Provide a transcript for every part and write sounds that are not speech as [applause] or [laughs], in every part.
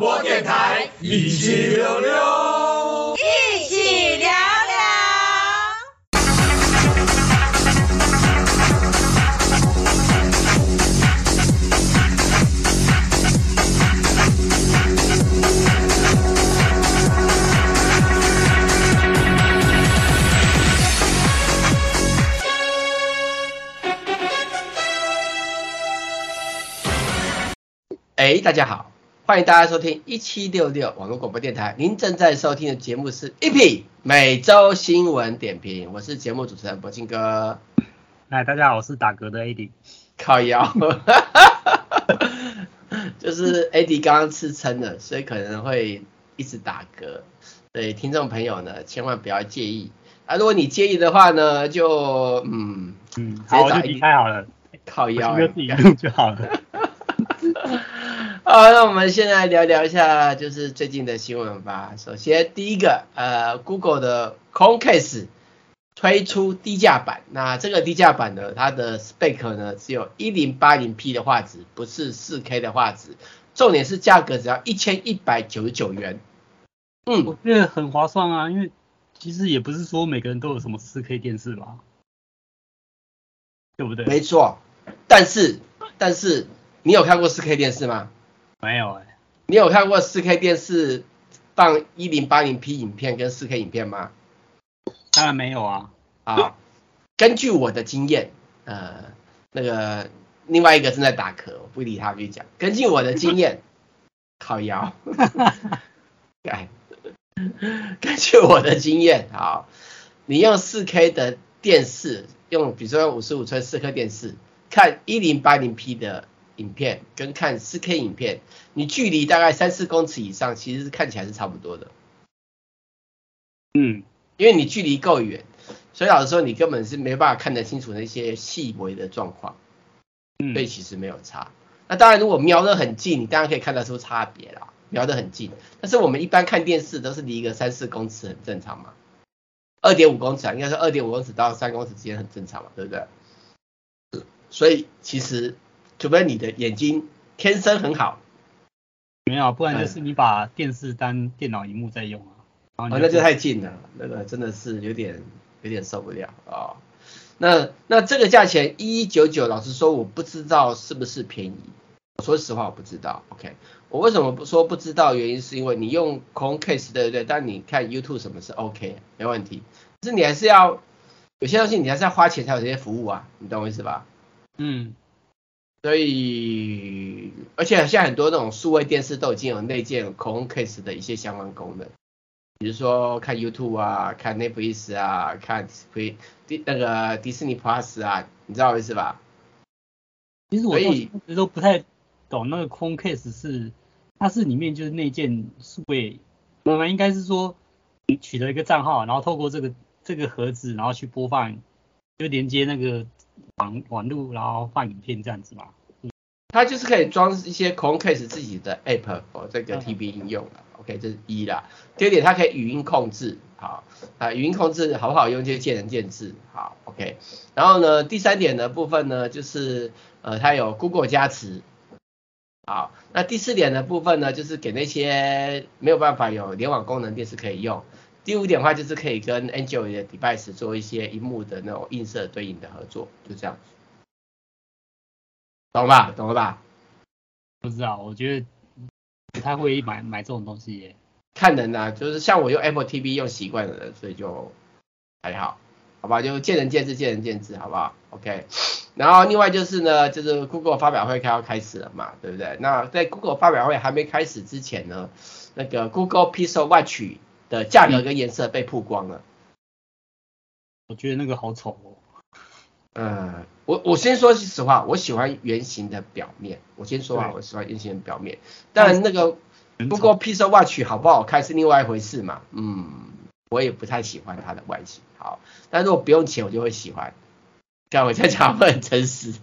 播电台一七六六，一起聊聊。哎，大家好，欢迎大家收听一七六六网络广播电台。您正在收听的节目是 EP 每周新闻点评，我是节目主持人博金哥。嗨，大家好，我是打嗝的 AD。靠腰，[laughs] 就是 AD 刚刚吃撑了，所以可能会一直打嗝。对听众朋友呢，千万不要介意啊。如果你介意的话呢，就嗯嗯，好，我就离开好了。靠腰，自己录就好了。好，那我们现在聊聊一下，就是最近的新闻吧。首先，第一个，呃，Google 的 Chromecast 推出低价版。那这个低价版呢，它的 spec 呢只有 1080P 的画质，不是 4K 的画质。重点是价格只要一千一百九十九元。嗯，我觉得很划算啊，因为其实也不是说每个人都有什么 4K 电视吧，对不对？没错，但是但是你有看过 4K 电视吗？没有哎、欸，你有看过 4K 电视放 1080P 影片跟 4K 影片吗？当然没有啊。啊，根据我的经验，呃，那个另外一个正在打嗝，我不理他，继续讲。根据我的经验，[laughs] 靠腰，[laughs] 哎，根据我的经验，好，你用 4K 的电视，用比如说五十五寸 4K 电视看 1080P 的。影片跟看 4K 影片，你距离大概三四公尺以上，其实是看起来是差不多的。嗯，因为你距离够远，所以老实说你根本是没办法看得清楚那些细微的状况。嗯，所以其实没有差。那当然，如果瞄得很近，你当然可以看得出差别啦。瞄得很近，但是我们一般看电视都是离个三四公尺很正常嘛。二点五公尺啊，应该是二点五公尺到三公尺之间很正常嘛，对不对？所以其实。除非你的眼睛天生很好，没有，不然就是你把电视当电脑荧幕在用啊。哦，那就太近了，那个真的是有点有点受不了啊，哦。那那这个价钱一一九九，老实说我不知道是不是便宜。说实话我不知道。OK，我为什么不说不知道？原因是因为你用 Chromecast 对不对？但你看 YouTube 什么是 OK，没问题。可是你还是要有些东西，你还是要花钱才有这些服务啊，你懂我意思吧？嗯。所以，而且现在很多那种数位电视都已经有内建 Chromecast 的一些相关功能，比如说看 YouTube 啊，看 Netflix 啊，看那个迪士尼 Plus 啊，你知道我意思吧？其实我一直都不太懂那个 Chromecast 是，它是里面就是内建数位，我们应该是说你取得一个账号，然后透过这个这个盒子，然后去播放，就连接那个。网网路，然后放影片这样子嘛，它就是可以装一些 Chromecast 自己的 app 哦，这个 TV 应用了。OK，这是一啦。第二点，它可以语音控制，好啊，语音控制好不好用就见仁见智。好，OK。然后呢，第三点的部分呢，就是呃，它有 Google 加持。好，那第四点的部分呢，就是给那些没有办法有联网功能电视可以用。第五点的话就是可以跟 Android 的 device 做一些荧幕的那种映射对应的合作，就这样子，懂吧？懂了吧？不知道，我觉得不太会买买这种东西耶。看人呐、啊，就是像我用 Apple TV 用习惯的人，所以就还好，好吧？就见仁见智，见仁见智，好不好？OK。然后另外就是呢，就是 Google 发表会快要开始了嘛，对不对？那在 Google 发表会还没开始之前呢，那个 Google Pixel Watch 的价格跟颜色被曝光了，我觉得那个好丑哦。呃，我我先说实话，我喜欢圆形的表面。我先说啊，我喜欢圆形的表面。但那个不过 Pixel Watch 好不好看是另外一回事嘛。嗯，我也不太喜欢它的外形。好，但如果不用钱，我就会喜欢。这样我在讲会很诚实。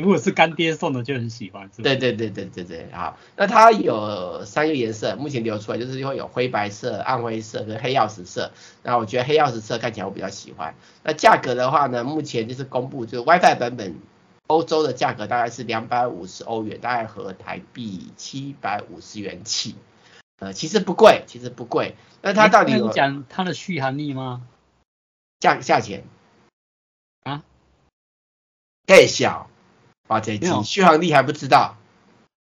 如果是干爹送的就很喜欢，是吧？对对对对对对，好，那它有三个颜色，目前流出来就是会有灰白色、暗灰色跟黑曜石色。那我觉得黑曜石色看起来我比较喜欢。那价格的话呢，目前就是公布就是 WiFi 版本欧洲的价格大概是两百五十欧元，大概合台币七百五十元起。呃，其实不贵，其实不贵。那它到底有讲它的续航力吗？价价钱啊？太小，哇，这续航力还不知道。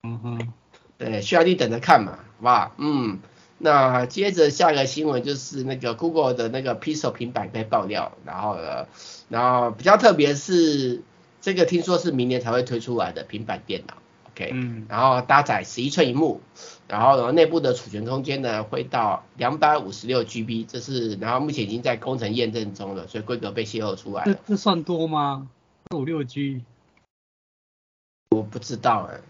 嗯哼，对，续航力等着看嘛，好不好？嗯。那接着下一个新闻就是那个 Google 的那个 Pixel 平板被爆料，然后呢，然后比较特别是这个听说是明年才会推出来的平板电脑，OK，嗯，然后搭载十一寸屏幕，然后呢内部的储存空间呢会到两百五十六 GB，这是然后目前已经在工程验证中了，所以规格被泄露出来了。这这算多吗？五六 G？我不知道哎、欸。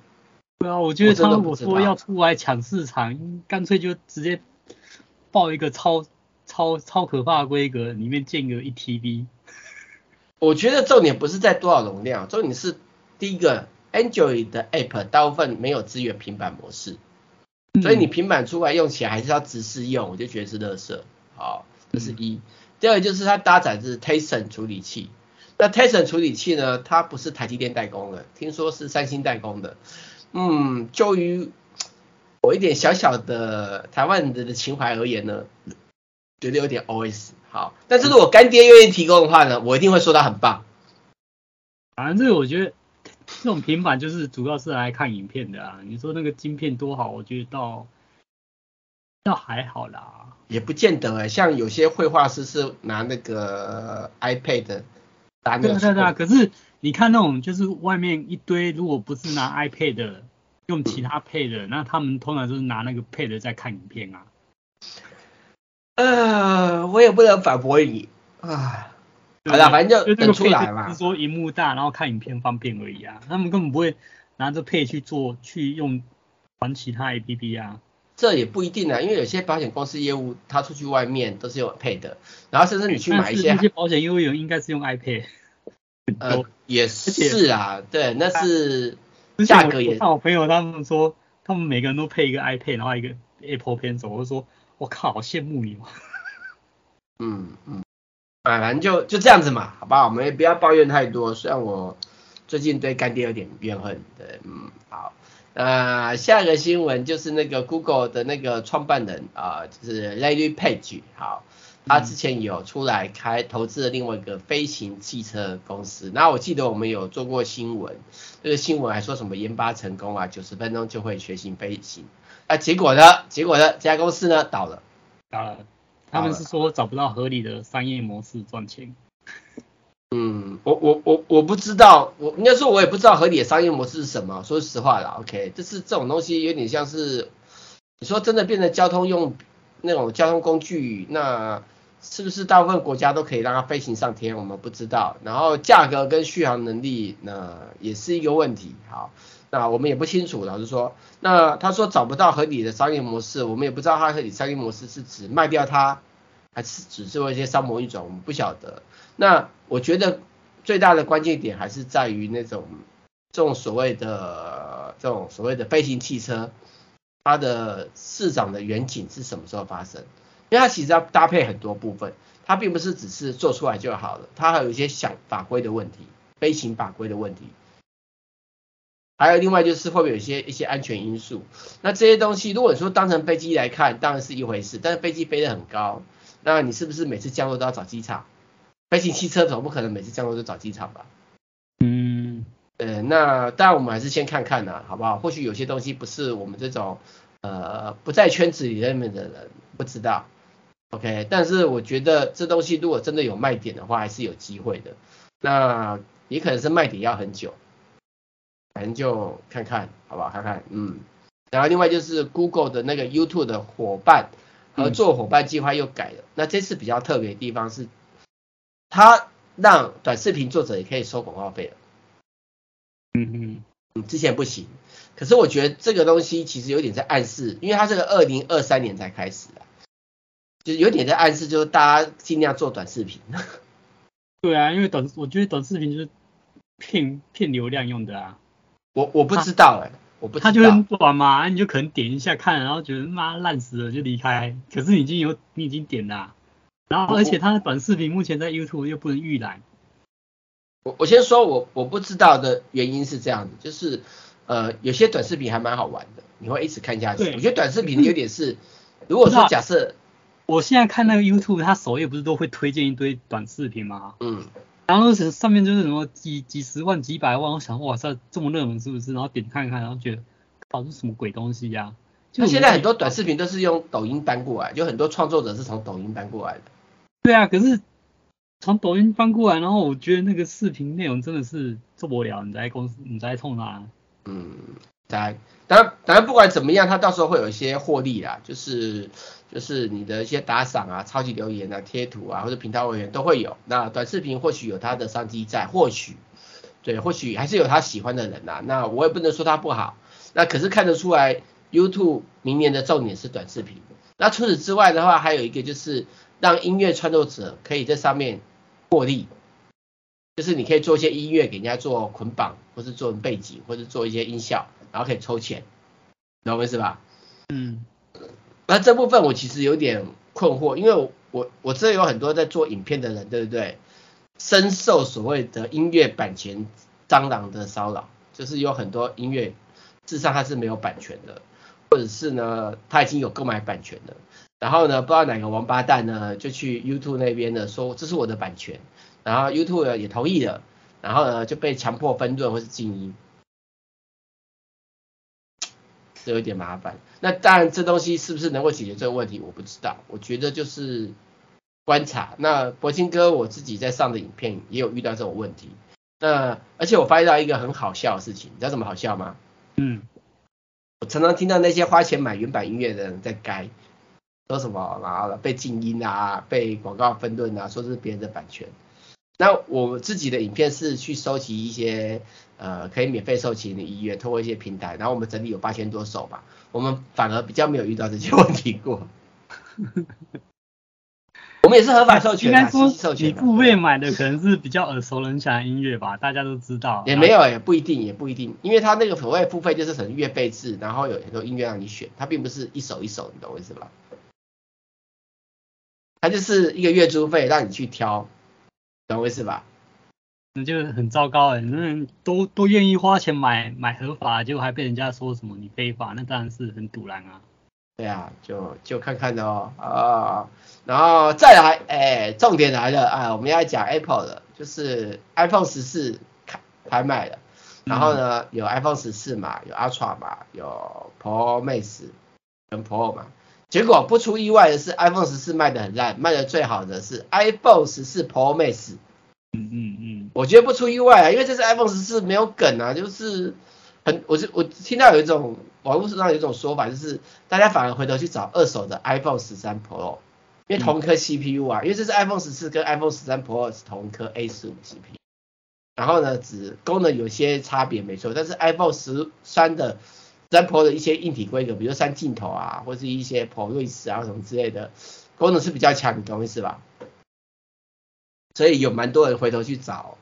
对啊，我觉得他如果说要出来抢市场，干脆就直接报一个超超超可怕的规格，里面建个一 TB。我觉得重点不是在多少容量，重点是第一个，Android 的 App 大部分没有支援平板模式，所以你平板出来用起来还是要直视用，我就觉得是垃圾。好，这是一。第二个就是它搭载的是 Tizen 处理器，那 Tizen 处理器呢，它不是台积电代工的，听说是三星代工的。嗯，就于我一点小小的台湾人的情怀而言呢，觉得有点 OS 好。但是如果干爹愿意提供的话呢，我一定会说他很棒。反正这个我觉得这种平板就是主要是来看影片的啊。你说那个晶片多好，我觉得倒倒还好啦。也不见得哎、欸，像有些绘画师是拿那个 iPad 对对对，可是。你看那种就是外面一堆，如果不是拿 iPad 的，用其他 Pad 的，那他们通常就是拿那个配的在看影片啊。呃，我也不能反驳你啊。好了，反正就等出来嘛。是说荧幕大，然后看影片方便而已啊。他们根本不会拿着 Pad 去做，去用玩其他 APP 啊。这也不一定啊，因为有些保险公司业务，他出去外面都是用 Pad 的，然后甚至你去买一些，那些保险业务员应该是用 iPad。呃，也是啊，对，那是价格也。像我朋友他们说，他们每个人都配一个 iPad，然后一个 Apple Pencil，我就说，我靠，好羡慕你嘛。嗯嗯，反正就就这样子嘛，好不好？我们也不要抱怨太多。虽然我最近对干爹有点怨恨，对，嗯，好。那下一个新闻就是那个 Google 的那个创办人啊、就是 Larry Page，好。他之前有出来开投资了另外一个飞行汽车公司，那我记得我们有做过新闻，这个新闻还说什么研发成功啊，九十分钟就会学习飞行，啊结果呢，结果呢，这家公司呢？倒了，倒了，他们是说找不到合理的商业模式赚钱。嗯，我我我我不知道，我应该说我也不知道合理的商业模式是什么，说实话啦，OK，就是这种东西有点像是，你说真的变成交通用那种交通工具，那。是不是大部分国家都可以让它飞行上天？我们不知道。然后价格跟续航能力，那也是一个问题。好，那我们也不清楚。老实说，那他说找不到合理的商业模式，我们也不知道他合理商业模式是指卖掉它，还是只做一些商模运转，我们不晓得。那我觉得最大的关键点还是在于那种这种所谓的这种所谓的飞行汽车，它的市场的远景是什么时候发生？因为它其实要搭配很多部分，它并不是只是做出来就好了，它还有一些小法规的问题，飞行法规的问题，还有另外就是会不会有一些一些安全因素。那这些东西，如果说当成飞机来看，当然是一回事，但是飞机飞得很高，那你是不是每次降落都要找机场？飞行汽车总不可能每次降落都找机场吧？嗯，呃，那当然我们还是先看看呐，好不好？或许有些东西不是我们这种呃不在圈子里面的人不知道。OK，但是我觉得这东西如果真的有卖点的话，还是有机会的。那也可能是卖点要很久，反正就看看，好不好？看看，嗯。然后另外就是 Google 的那个 YouTube 的伙伴合作伙伴计划又改了。嗯、那这次比较特别的地方是，它让短视频作者也可以收广告费了。嗯嗯，之前不行。可是我觉得这个东西其实有点在暗示，因为它这个二零二三年才开始啊。就有点在暗示，就是大家尽量做短视频。[laughs] 对啊，因为短，我觉得短视频就是骗骗流量用的啊。我我不知道哎、欸，我不知道。它就很短嘛，你就可能点一下看，然后觉得妈烂死了就离开。可是你已经有你已经点了、啊，然后而且他的短视频目前在 YouTube 又不能预览。我我先说我我不知道的原因是这样子，就是呃有些短视频还蛮好玩的，你会一直看下去。我觉得短视频有点是，[laughs] 如果说假设我现在看那个 YouTube，它首页不是都会推荐一堆短视频吗？嗯。然后上面就是什么几几十万、几百万，我想哇塞，这么热门是不是？然后点看看，然后觉得，搞这是什么鬼东西呀、啊？就现在很多短视频都是用抖音搬过来，就很多创作者是从抖音搬过来的。对啊，可是从抖音搬过来，然后我觉得那个视频内容真的是受不了。你在公司，你在冲哪？嗯，在。当然，当然不管怎么样，他到时候会有一些获利啦，就是就是你的一些打赏啊、超级留言啊、贴图啊，或者频道会员都会有。那短视频或许有它的商机在，或许对，或许还是有他喜欢的人呐。那我也不能说他不好。那可是看得出来，YouTube 明年的重点是短视频。那除此之外的话，还有一个就是让音乐创作者可以在上面获利，就是你可以做一些音乐给人家做捆绑，或是做背景，或是做一些音效。然后可以抽钱，懂我意思吧？嗯，那这部分我其实有点困惑，因为我我我这有很多在做影片的人，对不对？深受所谓的音乐版权蟑螂的骚扰，就是有很多音乐事实上它是没有版权的，或者是呢他已经有购买版权的，然后呢不知道哪个王八蛋呢就去 YouTube 那边呢说这是我的版权，然后 YouTube 也同意了，然后呢就被强迫分润或是静音。这有点麻烦，那当然这东西是不是能够解决这个问题，我不知道。我觉得就是观察。那柏青哥我自己在上的影片也有遇到这种问题。那而且我发现到一个很好笑的事情，你知道怎么好笑吗？嗯，我常常听到那些花钱买原版音乐的人在改，说什么然后被静音啊，被广告分润啊，说是别人的版权。那我自己的影片是去收集一些呃可以免费收集的音乐，通过一些平台，然后我们整理有八千多首吧，我们反而比较没有遇到这些问题过。[laughs] 我们也是合法授权，应该说你付费买的可能是比较耳熟能详的音乐吧，大家都知道。也没有，也不一定，也不一定，因为他那个所谓付费就是成月费制，然后有很多音乐让你选，它并不是一首一首，你懂我意思吧？它就是一个月租费让你去挑。懂我意思吧？那就很糟糕哎，那都都愿意花钱买买合法，结果还被人家说什么你非法，那当然是很堵然啊。对啊，就就看看的哦啊、哦，然后再来，哎，重点来了啊，我们要讲 Apple 的，就是 iPhone 十四开拍卖了，然后呢、嗯、有 iPhone 十四嘛，有 Ultra 嘛，有 Pro Max 跟 Pro 嘛。结果不出意外的是，iPhone 十四卖的很烂，卖的最好的是 iPhone 十四 Pro Max。嗯嗯嗯，我觉得不出意外啊，因为这是 iPhone 十四没有梗啊，就是很，我是我听到有一种网络上有一种说法，就是大家反而回头去找二手的 iPhone 十三 Pro，因为同一颗 CPU 啊，因为这是 iPhone 十四跟 iPhone 十三 Pro 是同一颗 A 十五 CPU，然后呢，只功能有些差别没错，但是 iPhone 十三的。三 Pro 的一些硬体规格，比如三镜头啊，或是一些 ProRes 啊什么之类的，功能是比较强，你懂意思吧？所以有蛮多人回头去找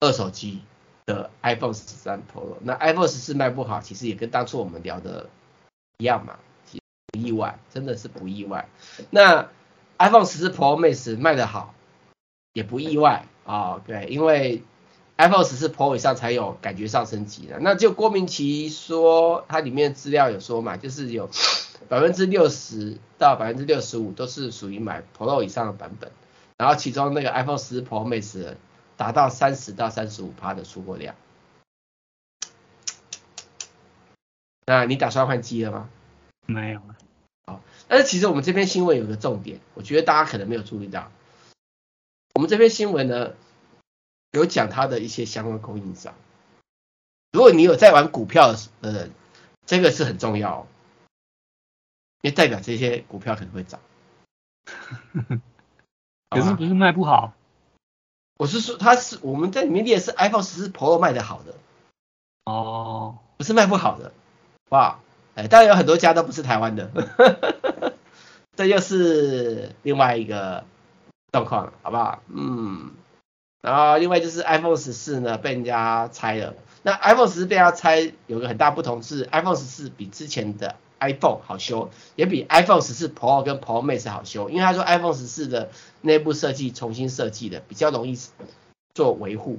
二手机的 iPhone 十三 Pro，那 iPhone 十四卖不好，其实也跟当初我们聊的一样嘛，其实不意外，真的是不意外。那 iPhone 十四 Pro Max 卖得好，也不意外啊，对，因为。iPhone 十四 Pro 以上才有感觉上升级的，那就郭明奇说，它里面资料有说嘛，就是有百分之六十到百分之六十五都是属于买 Pro 以上的版本，然后其中那个 iPhone 十四 Pro Max 达到三十到三十五趴的出货量。那你打算换机了吗？没有。好，但是其实我们这篇新闻有个重点，我觉得大家可能没有注意到，我们这篇新闻呢。有讲他的一些相关供应商，如果你有在玩股票的人，这个是很重要哦，因为代表这些股票可能会涨。[laughs] 可是不是卖不好？我是说，他是我们在里面列是 iPhone 十四 Pro 卖的好的哦，不是卖不好的，哇，哎，当然有很多家都不是台湾的，[laughs] 这又是另外一个状况了，好不好？嗯。然后另外就是 iPhone 十四呢被人家拆了，那 iPhone 十四被人家拆有个很大不同是 iPhone 十四比之前的 iPhone 好修，也比 iPhone 十四 Pro 跟 Pro Max 好修，因为他说 iPhone 十四的内部设计重新设计的比较容易做维护。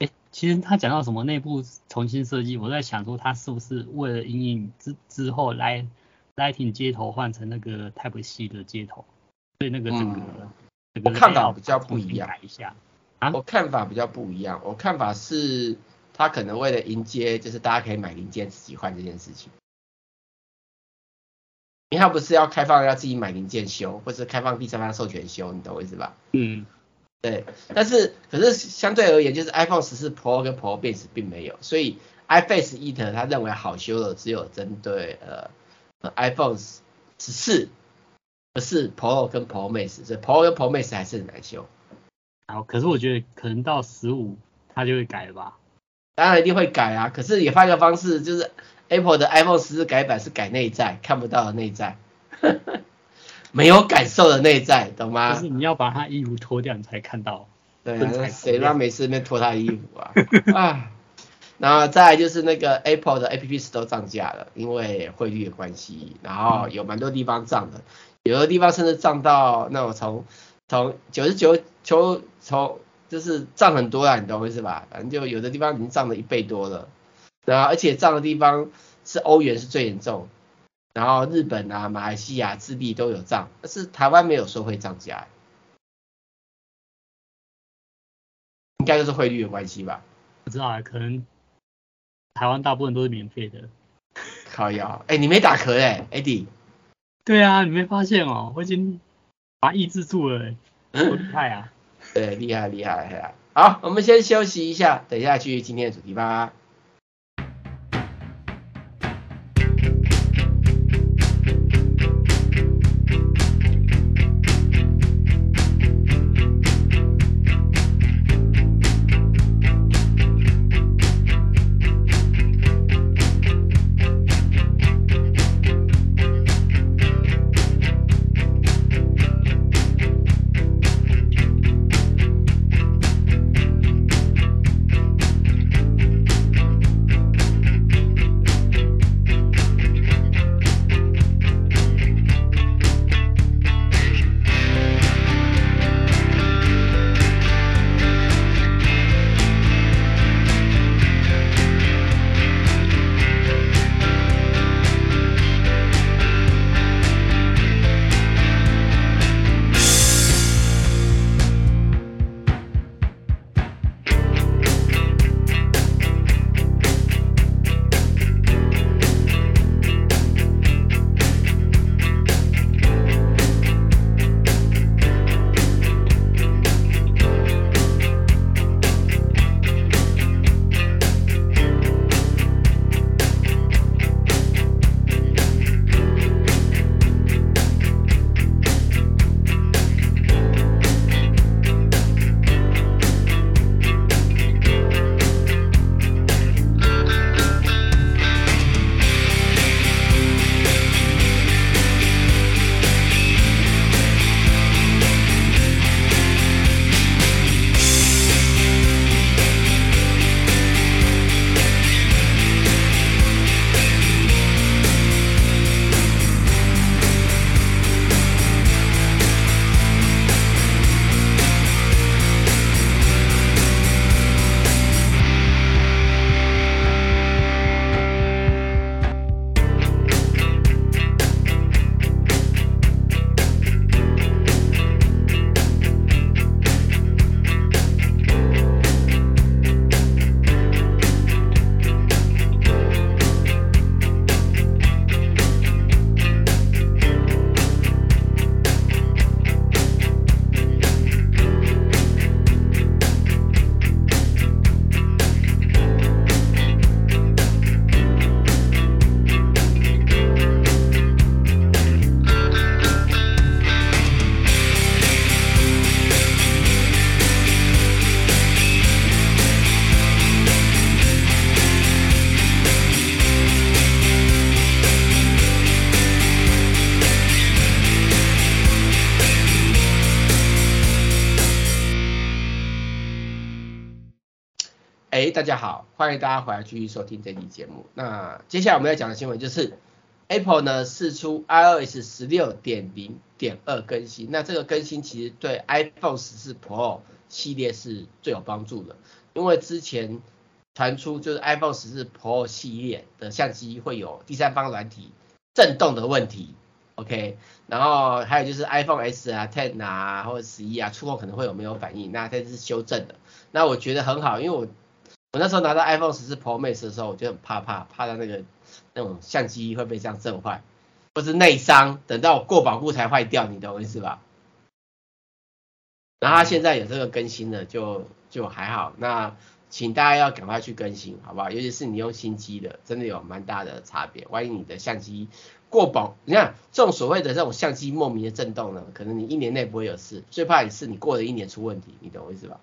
哎，其实他讲到什么内部重新设计，我在想说他是不是为了因应之之后来 Lightning 接头换成那个 Type C 的接头，所以那个整个、嗯、这个看法比较不一样。改一下啊，我看法比较不一样，我看法是他可能为了迎接，就是大家可以买零件自己换这件事情。因为他不是要开放要自己买零件修，或是开放第三方授权修，你懂我意思吧？嗯，对。但是可是相对而言，就是 iPhone 十四 Pro 跟 Pro Max 并没有，所以 iFace Eat 他认为好修的只有针对呃，呃 iPhone 十四，不是 Pro 跟 Pro Max，所以 Pro 跟 Pro Max 还是很难修。好，可是我觉得可能到十五它就会改了吧？当然一定会改啊，可是也换一个方式，就是。Apple 的 iPhone 十四改版是改内在，看不到的内在，[laughs] 没有感受的内在，懂吗？就是你要把它衣服脱掉，你才看到。对啊，谁让每次那脱他的衣服啊？[laughs] 啊，然后再来就是那个 Apple 的 App Store 涨价了，因为汇率的关系，然后有蛮多地方涨的，有的地方甚至涨到那种从从九十九从从就是涨很多啦，你懂我意思吧？反正就有的地方已经涨了一倍多了。然后而且涨的地方是欧元是最严重，然后日本啊、马来西亚、智利都有涨，但是台湾没有说会涨价，应该就是汇率的关系吧？不知道啊，可能台湾大部分都是免费的。靠腰，哎，你没打壳哎，Eddie。对啊，你没发现哦，我已经把它抑制住了，[laughs] 好厉害啊！对，厉害厉害厉害。好，我们先休息一下，等一下去今天的主题吧。大家好，欢迎大家回来继续收听这期节目。那接下来我们要讲的新闻就是 Apple 呢释出 iOS 十六点零点二更新，那这个更新其实对 iPhone 十四 Pro 系列是最有帮助的，因为之前传出就是 iPhone 十四 Pro 系列的相机会有第三方软体震动的问题，OK，然后还有就是 iPhone S 啊、Ten 啊或者十一啊触控可能会有没有反应，那这是修正的，那我觉得很好，因为我我那时候拿到 iPhone 十四 Pro Max 的时候，我就很怕怕怕到那个。那种相机会被这样震坏，或是内伤，等到过保护才坏掉，你懂我意思吧？然后它现在有这个更新了，就就还好。那请大家要赶快去更新，好不好？尤其是你用新机的，真的有蛮大的差别。万一你的相机过保，你看这种所谓的这种相机莫名的震动呢，可能你一年内不会有事，最怕的是你过了一年出问题，你懂我意思吧？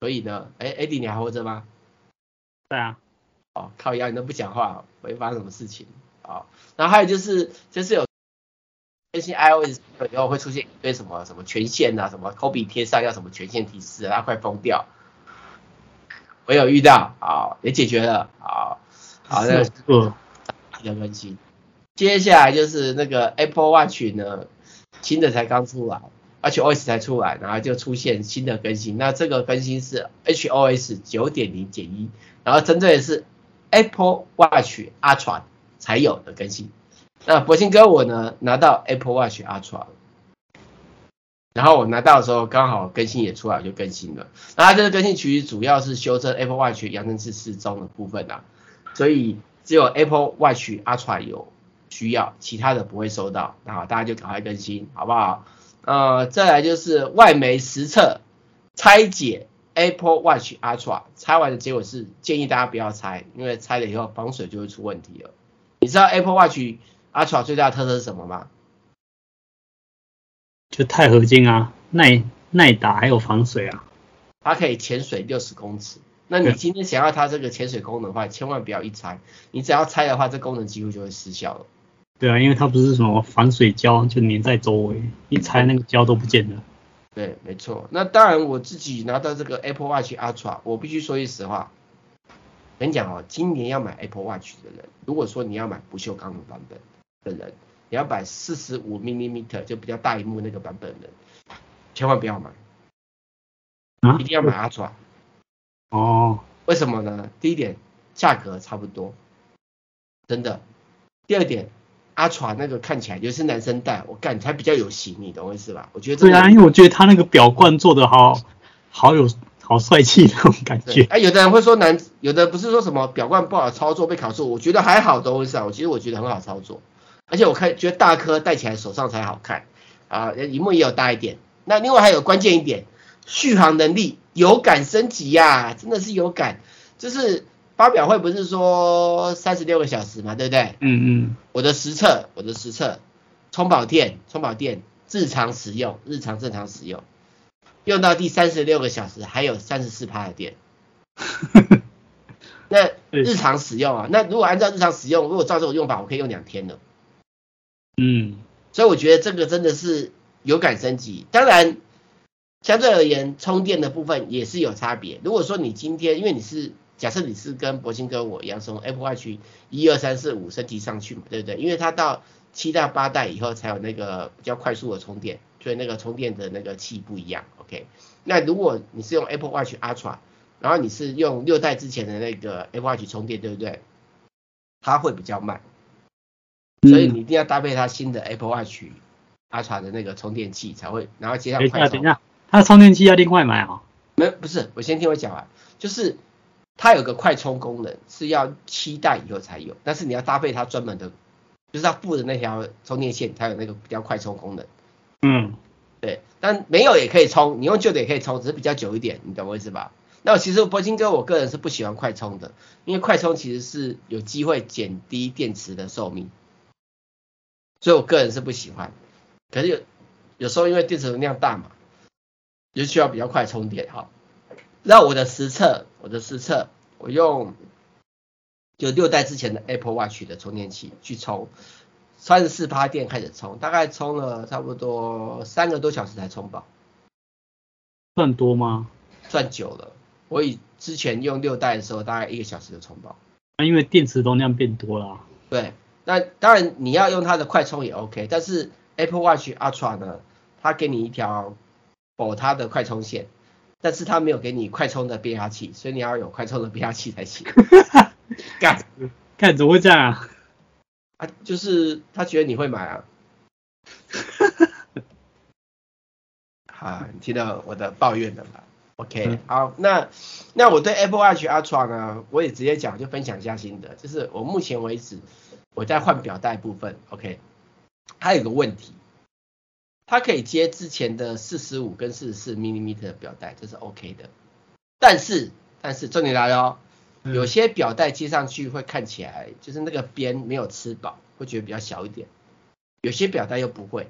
所以呢，哎，Eddie 你还活着吗？对啊。哦，靠腰你都不讲话，会发生什么事情？啊、哦，然后还有就是，就是有更新 iOS 以后会出现一堆什么什么权限啊，什么 Kobe 贴上要什么权限提示，然后快疯掉。我有遇到，啊、哦，也解决了，啊、哦，好的，嗯，的更新。接下来就是那个 Apple Watch 呢，新的才刚出来 H O S 才出来，然后就出现新的更新。那这个更新是 HOS 九点零减一，然后针对的是。Apple Watch Ultra 才有的更新，那博鑫哥我呢拿到 Apple Watch Ultra，然后我拿到的时候刚好更新也出来就更新了，那它这个更新其实主要是修正 Apple Watch 扬声器失踪的部分啦，所以只有 Apple Watch Ultra 有需要，其他的不会收到，那好，大家就赶快更新好不好？呃，再来就是外媒实测拆解。Apple Watch Ultra 拆完的结果是建议大家不要拆，因为拆了以后防水就会出问题了。你知道 Apple Watch Ultra 最大的特色是什么吗？就钛合金啊，耐耐打还有防水啊。它可以潜水六十公尺。那你今天想要它这个潜水功能的话，千万不要一拆。你只要拆的话，这功能几乎就会失效了。对啊，因为它不是什么防水胶，就粘在周围，一拆那个胶都不见了。对，没错。那当然，我自己拿到这个 Apple Watch Ultra，我必须说句实话，跟你讲哦，今年要买 Apple Watch 的人，如果说你要买不锈钢的版本的人，你要买四十五 millimeter 就比较大一幕那个版本的人，千万不要买，啊，一定要买 Ultra。哦，为什么呢？第一点，价格差不多，真的。第二点。阿传那个看起来就是男生戴，我感觉才比较有型，你懂我意思吧？我觉得对啊，因为我觉得他那个表冠做的好好有好帅气那种感觉。哎，有的人会说男，有的不是说什么表冠不好操作被卡住，我觉得还好，懂我意思啊？我其实我觉得很好操作，而且我看觉得大颗戴起来手上才好看啊，荧幕也有大一点。那另外还有关键一点，续航能力有感升级呀、啊，真的是有感，就是。发表会不是说三十六个小时嘛，对不对？嗯嗯。我的实测，我的实测，充饱电，充饱电，日常使用，日常正常使用，用到第三十六个小时还有三十四趴的电。[laughs] 那日常使用啊，那如果按照日常使用，如果照这种用法，我可以用两天了。嗯。所以我觉得这个真的是有感升级。当然，相对而言，充电的部分也是有差别。如果说你今天，因为你是假设你是跟博兴哥我一样从 Apple Watch 一二三四五升级上去嘛，对不对？因为它到七代八代以后才有那个比较快速的充电，所以那个充电的那个器不一样。OK，那如果你是用 Apple Watch Ultra，然后你是用六代之前的那个 Apple Watch 充电，对不对？它会比较慢，所以你一定要搭配它新的 Apple Watch Ultra 的那个充电器才会，然后接上快充。等一下，它的充电器要另外买啊？没，不是，我先听我讲完，就是。它有个快充功能，是要七代以后才有，但是你要搭配它专门的，就是它附的那条充电线，它有那个比较快充功能。嗯，对，但没有也可以充，你用旧的也可以充，只是比较久一点，你懂我意思吧？那我其实博鑫哥我个人是不喜欢快充的，因为快充其实是有机会减低电池的寿命，所以我个人是不喜欢。可是有有时候因为电池容量大嘛，就需要比较快充电哈。那我的实测，我的实测，我用就六代之前的 Apple Watch 的充电器去充，三十四趴电开始充，大概充了差不多三个多小时才充饱。算多吗？算久了。我以之前用六代的时候，大概一个小时就充饱。那因为电池容量变多了。对，那当然你要用它的快充也 OK，但是 Apple Watch Ultra 呢，它给你一条保它的快充线，但是他没有给你快充的变压器，所以你要有快充的变压器才行。[laughs] 干，看怎么会这样啊？啊，就是他觉得你会买啊。[laughs] 好，你听到我的抱怨了吧？OK，、嗯、好，那那我对 Apple Watch Ultra 呢，我也直接讲，就分享一下心得，就是我目前为止我在换表带部分，OK，它有个问题，它可以接之前的四十五跟四十四 mm 的表带，这是 OK 的，但是但是重点来了哦，有些表带接上去会看起来就是那个边没有吃饱，会觉得比较小一点，有些表带又不会，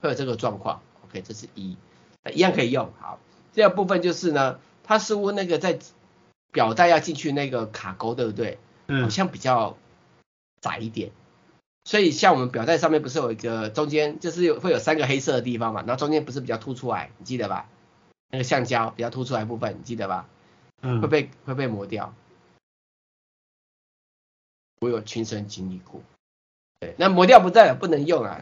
会有这个状况，OK，这是一。一样可以用，好，第二部分就是呢，它似乎那个在表带要进去那个卡钩，对不对？嗯。好像比较窄一点，所以像我们表带上面不是有一个中间，就是有会有三个黑色的地方嘛，然后中间不是比较凸出来，你记得吧？那个橡胶比较凸出来的部分，你记得吧？嗯。会被会被磨掉，我有亲身经历过。对，那磨掉不代表不能用啊。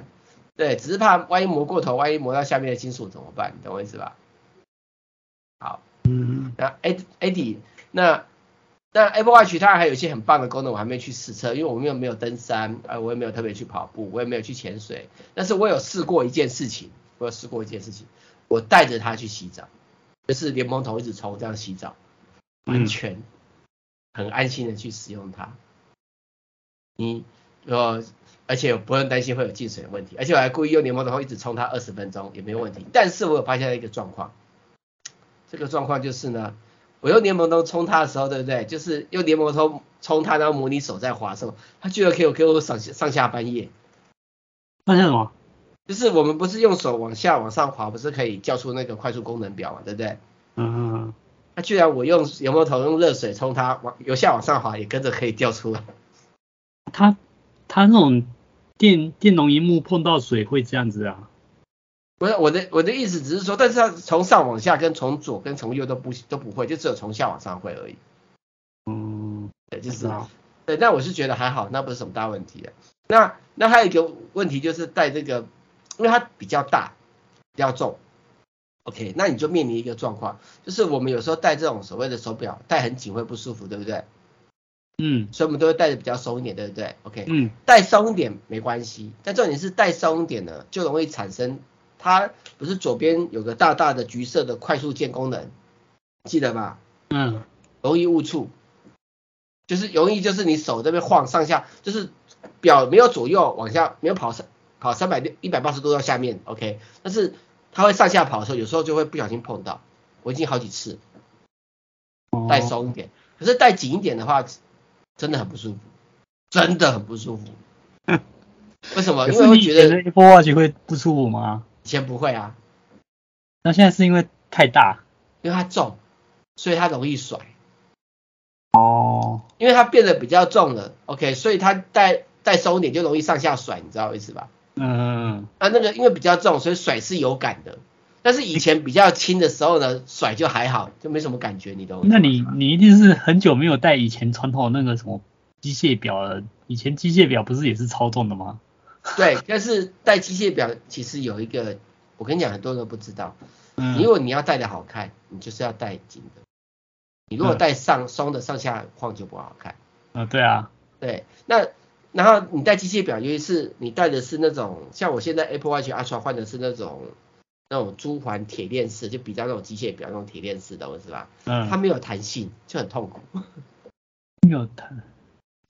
对，只是怕万一磨过头，万一磨到下面的金属怎么办？你懂我意思吧？好，嗯，那 Eddie，那那 Apple Watch 它还有一些很棒的功能，我还没去试车，因为我们又没有登山，啊，我也没有特别去跑步，我也没有去潜水。但是我有试过一件事情，我有试过一件事情，我带着它去洗澡，就是莲蓬头一直冲这样洗澡，完全很安心的去使用它。你呃。而且不用担心会有进水的问题，而且我还故意用莲蓬头一直冲它二十分钟也没有问题。但是我有发现一个状况，这个状况就是呢，我用莲蓬头冲它的时候，对不对？就是用莲蓬头冲它，然后模拟手在滑的时候，它居然可以给我上上下半页。发现什么？就是我们不是用手往下往上滑，不是可以叫出那个快速功能表嘛，对不对？嗯嗯嗯。它居然我用莲蓬头用热水冲它，往由下往上滑也跟着可以掉出来。它。它那种电电容荧幕碰到水会这样子啊？不是我的我的意思只是说，但是它从上往下跟从左跟从右都不都不会，就只有从下往上会而已。嗯，对，就是，对，那我是觉得还好，那不是什么大问题的。那那还有一个问题就是带这个，因为它比较大，比较重。OK，那你就面临一个状况，就是我们有时候戴这种所谓的手表，戴很紧会不舒服，对不对？嗯，所以我们都会戴的比较松一点，对不对？OK，嗯，戴松一点没关系，但重点是戴松一点呢，就容易产生它不是左边有个大大的橘色的快速键功能，记得吧？嗯，容易误触，就是容易就是你手这边晃上下，就是表没有左右往下，没有跑三跑三百六一百八十度到下面，OK，但是它会上下跑的时候，有时候就会不小心碰到，我已经好几次，带松一点，可是带紧一点的话。真的很不舒服，真的很不舒服。[laughs] 为什么？因为会觉得 Apple Watch 会不舒服吗？以前不会啊。那现在是因为太大，因为它重，所以它容易甩。哦。因为它变得比较重了，OK，所以它带带松一点就容易上下甩，你知道意思吧？嗯。啊，那个因为比较重，所以甩是有感的。但是以前比较轻的时候呢，甩就还好，就没什么感觉，你懂？那你你一定是很久没有戴以前传统那个什么机械表了。以前机械表不是也是超重的吗？[laughs] 对，但是戴机械表其实有一个，我跟你讲，很多人都不知道。嗯。如果你要戴的好看，你就是要戴紧的。你如果戴上松的上下晃就不好看。嗯，对啊。对，那然后你戴机械表，尤其是你戴的是那种，像我现在 Apple Watch Ultra 换的是那种。那种珠环铁链式，就比较那种机械表那种铁链式的，是吧？嗯。它没有弹性，就很痛苦。[laughs] 没有弹，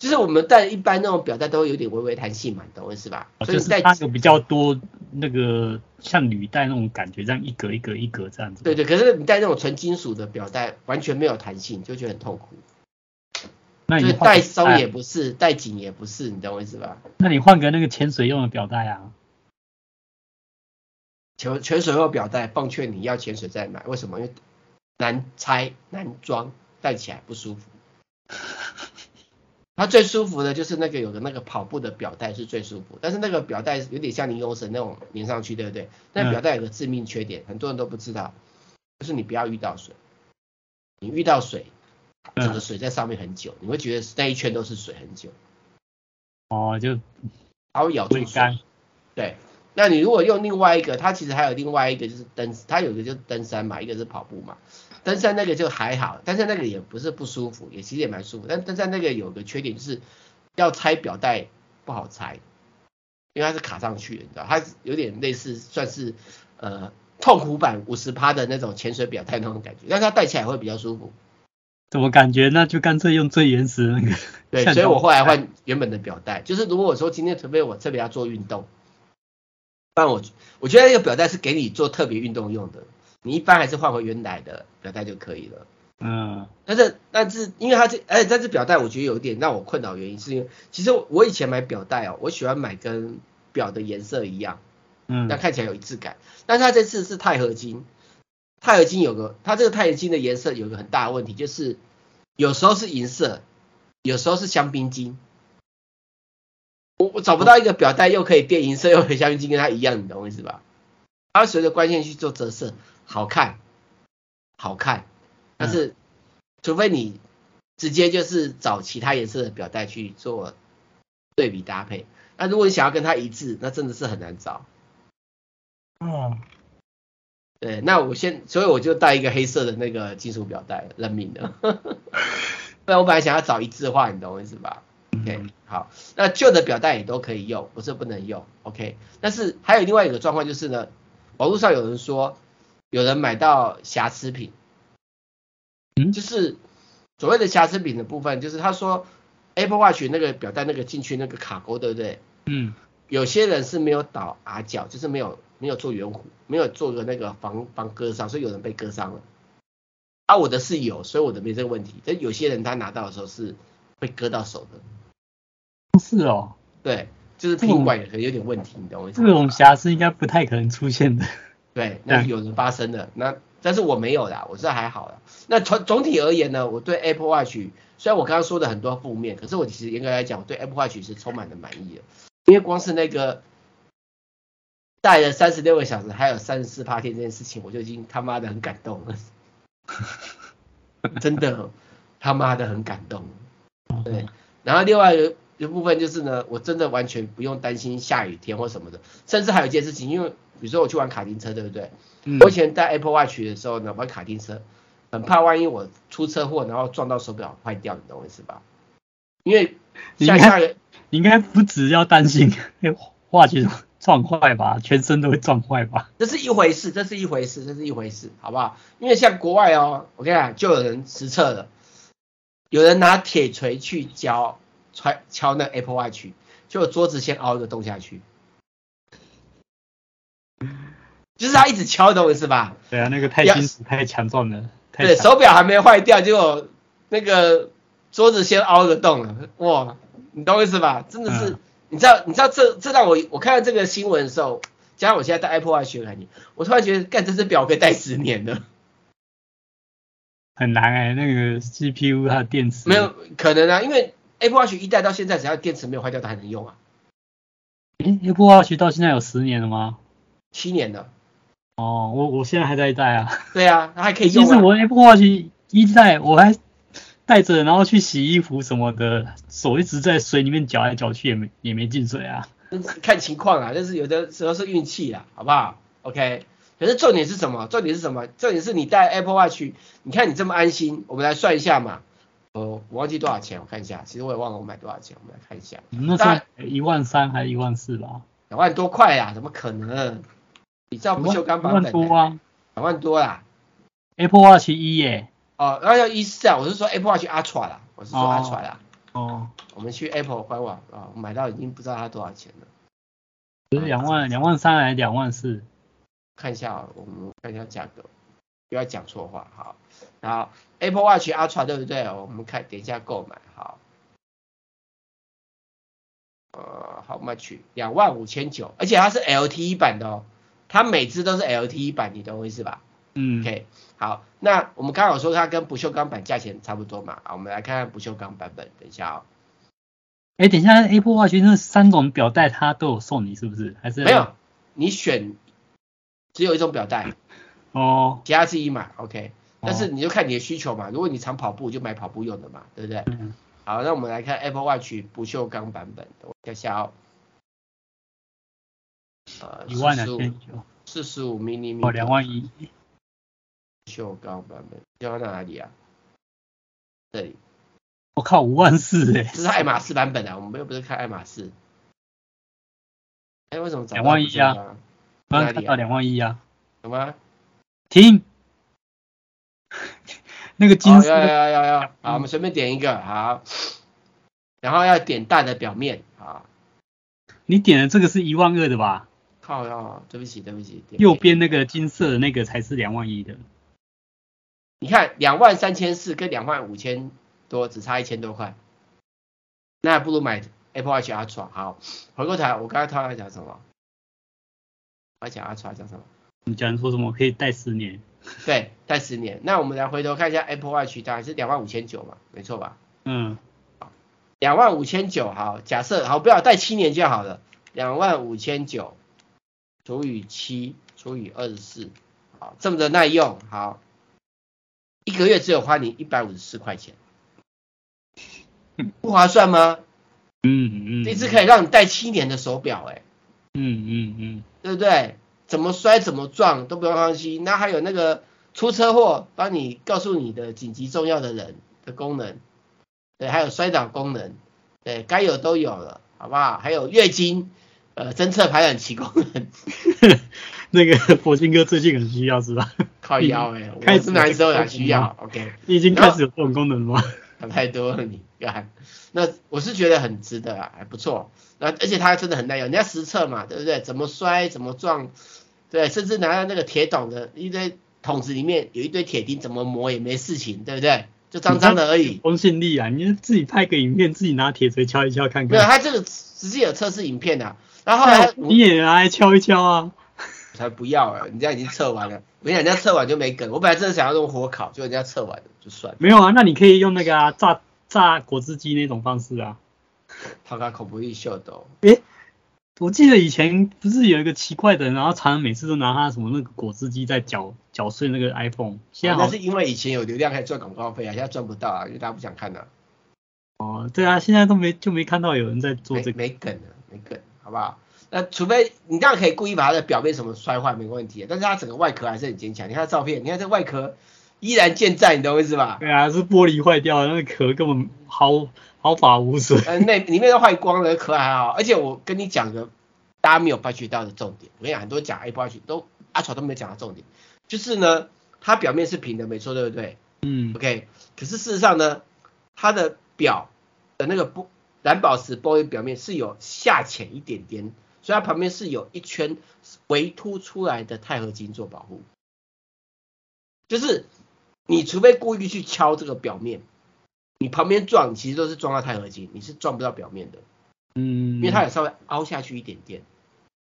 就是我们戴一般那种表带都会有点微微弹性嘛，懂我意思吧？所以戴它有比较多那个像履带那种感觉，这样一格一格一格这样子。对对，可是你戴那种纯金属的表带，完全没有弹性，就觉得很痛苦。那你戴松也不是，戴紧也不是，你懂我意思吧？那你换个那个潜水用的表带啊。潜潜水用表带，奉劝你要潜水再买。为什么？因为难拆难装，戴起来不舒服。它最舒服的就是那个有个那个跑步的表带是最舒服，但是那个表带有点像尼龙绳那种粘上去，对不对？那表带有个致命缺点，很多人都不知道，就是你不要遇到水。你遇到水，整个水在上面很久，你会觉得那一圈都是水很久。哦，就它会咬住水。对，那你如果用另外一个，它其实还有另外一个就是登，它有一个就是登山嘛，一个是跑步嘛。登山那个就还好，登山那个也不是不舒服，也其实也蛮舒服。但登山那个有个缺点就是要拆表带不好拆，因为它是卡上去的，你知道，它有点类似算是呃痛苦版五十趴的那种潜水表带那种感觉，但是它戴起来会比较舒服。怎么感觉？那就干脆用最原始的那个。对，[laughs] 所以我后来换原本的表带，就是如果我说今天除非我特别要做运动，但我我觉得那个表带是给你做特别运动用的。你一般还是换回原来的表带就可以了。嗯，但是但是因为它这，而且这只表带我觉得有点让我困扰，原因是因为其实我以前买表带哦，我喜欢买跟表的颜色一样，嗯，那看起来有一致感。但是它这次是钛合金，钛合金有个它这个钛合金的颜色有个很大的问题，就是有时候是银色，有时候是香槟金。我我找不到一个表带又可以变银色又可以香槟金跟它一样，你懂我意思吧？它随着光线去做折射。好看，好看，但是除非你直接就是找其他颜色的表带去做对比搭配，那如果你想要跟它一致，那真的是很难找。嗯，对，那我先，所以我就带一个黑色的那个金属表带，认命的。[laughs] 不然我本来想要找一致化，你懂我意思吧？OK，好，那旧的表带也都可以用，不是不能用。OK，但是还有另外一个状况就是呢，网络上有人说。有人买到瑕疵品，嗯，就是所谓的瑕疵品的部分，就是他说 Apple Watch 那个表带那个进去那个卡钩，对不对？嗯，有些人是没有倒 R 角，就是没有没有做圆弧，没有做个那个防防割伤，所以有人被割伤了。啊，我的是有，所以我的没这个问题。但有些人他拿到的时候是会割到手的。是哦，对，就是品管也可能有点问题，你懂我意思？这种瑕疵应该不太可能出现的。对，那有人发生的，那但是我没有啦，我是还好啦。那从总体而言呢，我对 Apple Watch 虽然我刚刚说的很多负面，可是我其实严格来讲，我对 Apple Watch 是充满了满意的，因为光是那个戴了三十六个小时，还有三十四八天这件事情，我就已经他妈的很感动了，[laughs] 真的他妈的很感动。对，然后另外一部分就是呢，我真的完全不用担心下雨天或什么的，甚至还有一件事情，因为。比如说我去玩卡丁车，对不对？嗯、我以前带 Apple Watch 的时候呢，玩卡丁车，很怕万一我出车祸，然后撞到手表坏掉，你懂我意思吧？因为下下个你应该不只要担心 [laughs] Watch 撞坏吧，全身都会撞坏吧？这是一回事，这是一回事，这是一回事，好不好？因为像国外哦，我跟你讲，就有人实测了，有人拿铁锤去敲敲敲那 Apple Watch，就桌子先凹一个洞下去。就是他一直敲懂我意思吧？对啊，那个太金属太强壮了。对，手表还没坏掉，结果那个桌子先凹个洞了。哇，你懂我意思吧？真的是，嗯、你知道，你知道这这让我我看到这个新闻的时候，加上我现在戴 Apple Watch 的感觉，我突然觉得，干这只表可以戴十年的。很难哎、欸，那个 CPU 它的电池。没有可能啊，因为 Apple Watch 一代到现在，只要电池没有坏掉，它还能用啊。诶，Apple Watch 到现在有十年了吗？七年了。哦，我我现在还在戴啊。对啊，它还可以用、啊。其实我 Apple Watch 一代我还带着，然后去洗衣服什么的，手一直在水里面搅来搅去，也没也没进水啊。看情况啊，但是有的时候是运气啦，好不好？OK。可是重点是什么？重点是什么？重点是你戴 Apple Watch，你看你这么安心，我们来算一下嘛。哦，我忘记多少钱，我看一下。其实我也忘了我买多少钱，我们来看一下。那是一万三还是一万四吧？两万多块呀，怎么可能？你知道不锈钢版本？两万多啊，两万多啦。Apple Watch 一耶。哦，那要一四啊，我是说 Apple Watch Ultra 啦，我是说 Ultra 啦。哦。我们去 Apple 官网啊，我买到已经不知道它多少钱了。是两万两万三还是两万四？看一下，我们看一下价格，不要讲错话。好，然后 Apple Watch Ultra 对不对？我们看等一下购买，好。呃，How much？两万五千九，而且它是 LTE 版的哦。它每只都是 LTE 版，你懂我意思吧？嗯，OK，好，那我们刚刚有说它跟不锈钢版价钱差不多嘛？啊，我们来看看不锈钢版本，等一下哦。哎，等一下，Apple Watch 那三种表带它都有送你是不是？还是没有？你选只有一种表带哦，其他自己买，OK。但是你就看你的需求嘛，如果你常跑步就买跑步用的嘛，对不对？嗯。好，那我们来看 Apple Watch 不锈钢版本的，我看下哦。呃，一万两千九，四十五 mini 哦，两万一。不锈钢版本，要到哪里啊？这里。我靠，五万四哎！这是爱马仕版本啊，我们又不是看爱马仕。哎，为什么两万一啊？刚看到两万一啊？什么？停。那个金色。要要要要，好，我们随便点一个，好。然后要点蛋的表面，啊。你点的这个是一万二的吧？靠呀，对不起对不起。右边那个金色的那个才是两万一的。你看，两万三千四跟两万五千多只差一千多块，那还不如买 Apple Watch Ultra。好，回过头来，我刚才他在讲什么？我讲 Ultra 讲什么？你讲说什么可以戴十年？对，戴十年。那我们来回头看一下 Apple Watch，大概是两万五千九嘛，没错吧？嗯。两万五千九，好，假设好，不要戴七年就好了。两万五千九除以七除以二十四，好，这么的耐用，好，一个月只有花你一百五十四块钱，不划算吗？嗯嗯。这只可以让你戴七年的手表，哎。嗯嗯嗯。对不对？怎么摔怎么撞都不用担心，那还有那个出车祸帮你告诉你的紧急重要的人的功能。对，还有摔倒功能，对，该有都有了，好不好？还有月经，呃，侦测排卵期功能。[laughs] 那个佛经哥最近很需要是吧？靠腰哎，我是男生也需要，OK。你已经开始有这种功能了吗？想 [laughs] 太多了你，干。那我是觉得很值得啊，还不错。那而且它真的很耐用，人家实测嘛，对不对？怎么摔怎么撞，对，甚至拿到那个铁桶的一堆桶子里面有一堆铁钉，怎么磨也没事情，对不对？就脏脏的而已，公信力啊！你自己拍个影片，自己拿铁锤敲一敲看看。没有，他这个直接有测试影片的、啊，然后后来你也拿来敲一敲啊！才不要啊！人家已经测完了，我跟你讲，人家测完就没梗。我本来真的想要用火烤，就人家测完了就算了。没有啊，那你可以用那个啊，榨榨果汁机那种方式啊。他搞口不易秀逗。诶我记得以前不是有一个奇怪的人，然后常常每次都拿他什么那个果汁机在搅搅碎那个 iPhone。现在那是因为以前有流量可以赚广告费啊，现在赚不到啊，因为大家不想看了、啊。哦，对啊，现在都没就没看到有人在做这个。没，没梗了，没梗，好不好？那除非你当然可以故意把它的表面什么摔坏，没问题。但是它整个外壳还是很坚强。你看照片，你看这外壳依然健在，你懂我意思吧？对啊，是玻璃坏掉了，那个壳根本毫毫发无损。嗯，那里面都坏光了，壳还好。而且我跟你讲个。大家没有发觉到的重点，我跟你讲，很多讲 Apple Watch 都阿草都没有讲到重点，就是呢，它表面是平的，没错，对不对？嗯，OK。可是事实上呢，它的表的那个玻蓝宝石玻璃表面是有下潜一点点，所以它旁边是有一圈微凸出来的钛合金做保护。就是你除非故意去敲这个表面，你旁边撞，其实都是撞到钛合金，你是撞不到表面的。嗯，因为它有稍微凹下去一点点。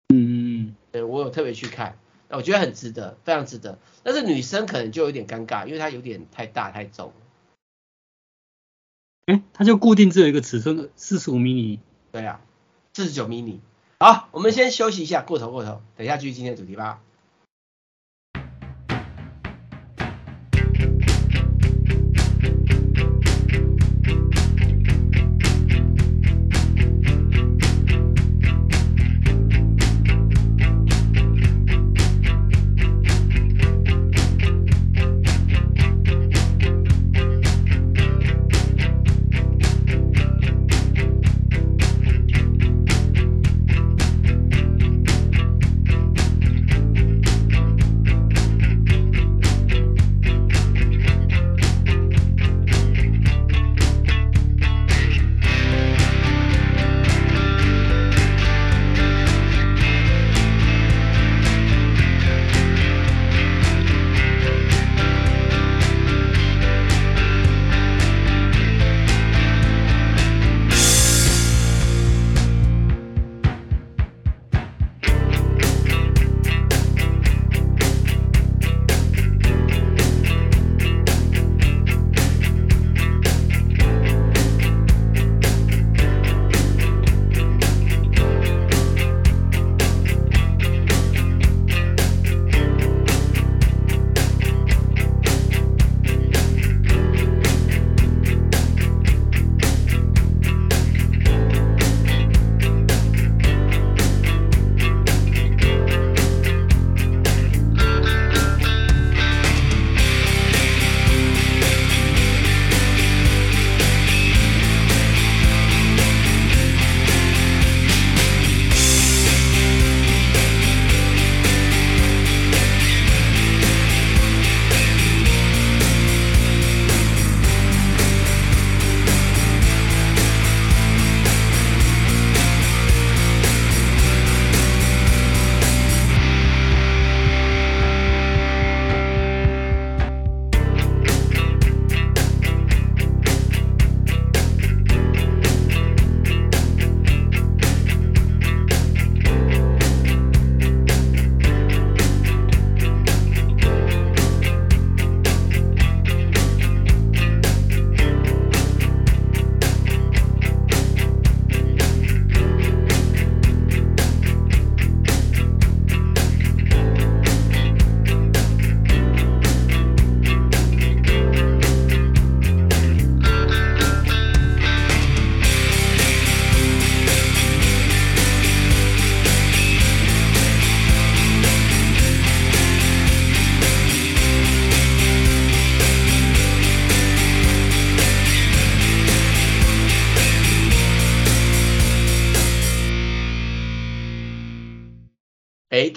嗯嗯，对，我有特别去看，我觉得很值得，非常值得。但是女生可能就有点尴尬，因为它有点太大太重。哎，它就固定只有一个尺寸，四十五 mm。对啊，四十九 mm。好，我们先休息一下，过头过头，等一下继续今天的主题吧。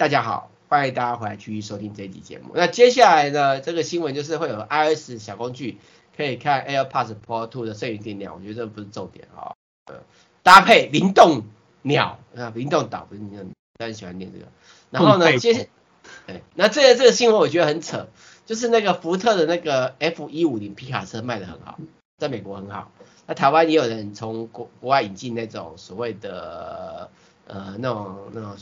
大家好，欢迎大家回来继续收听这一集节目。那接下来呢，这个新闻就是会有 iOS 小工具可以看 AirPods Pro 2的摄影电量，我觉得这不是重点啊。呃，搭配灵动鸟啊，灵动岛不是你很大家喜欢念这个。然后呢，接，对，那这个这个新闻我觉得很扯，就是那个福特的那个 F 一五零皮卡车卖的很好，在美国很好。那台湾也有人从国国外引进那种所谓的呃那种那种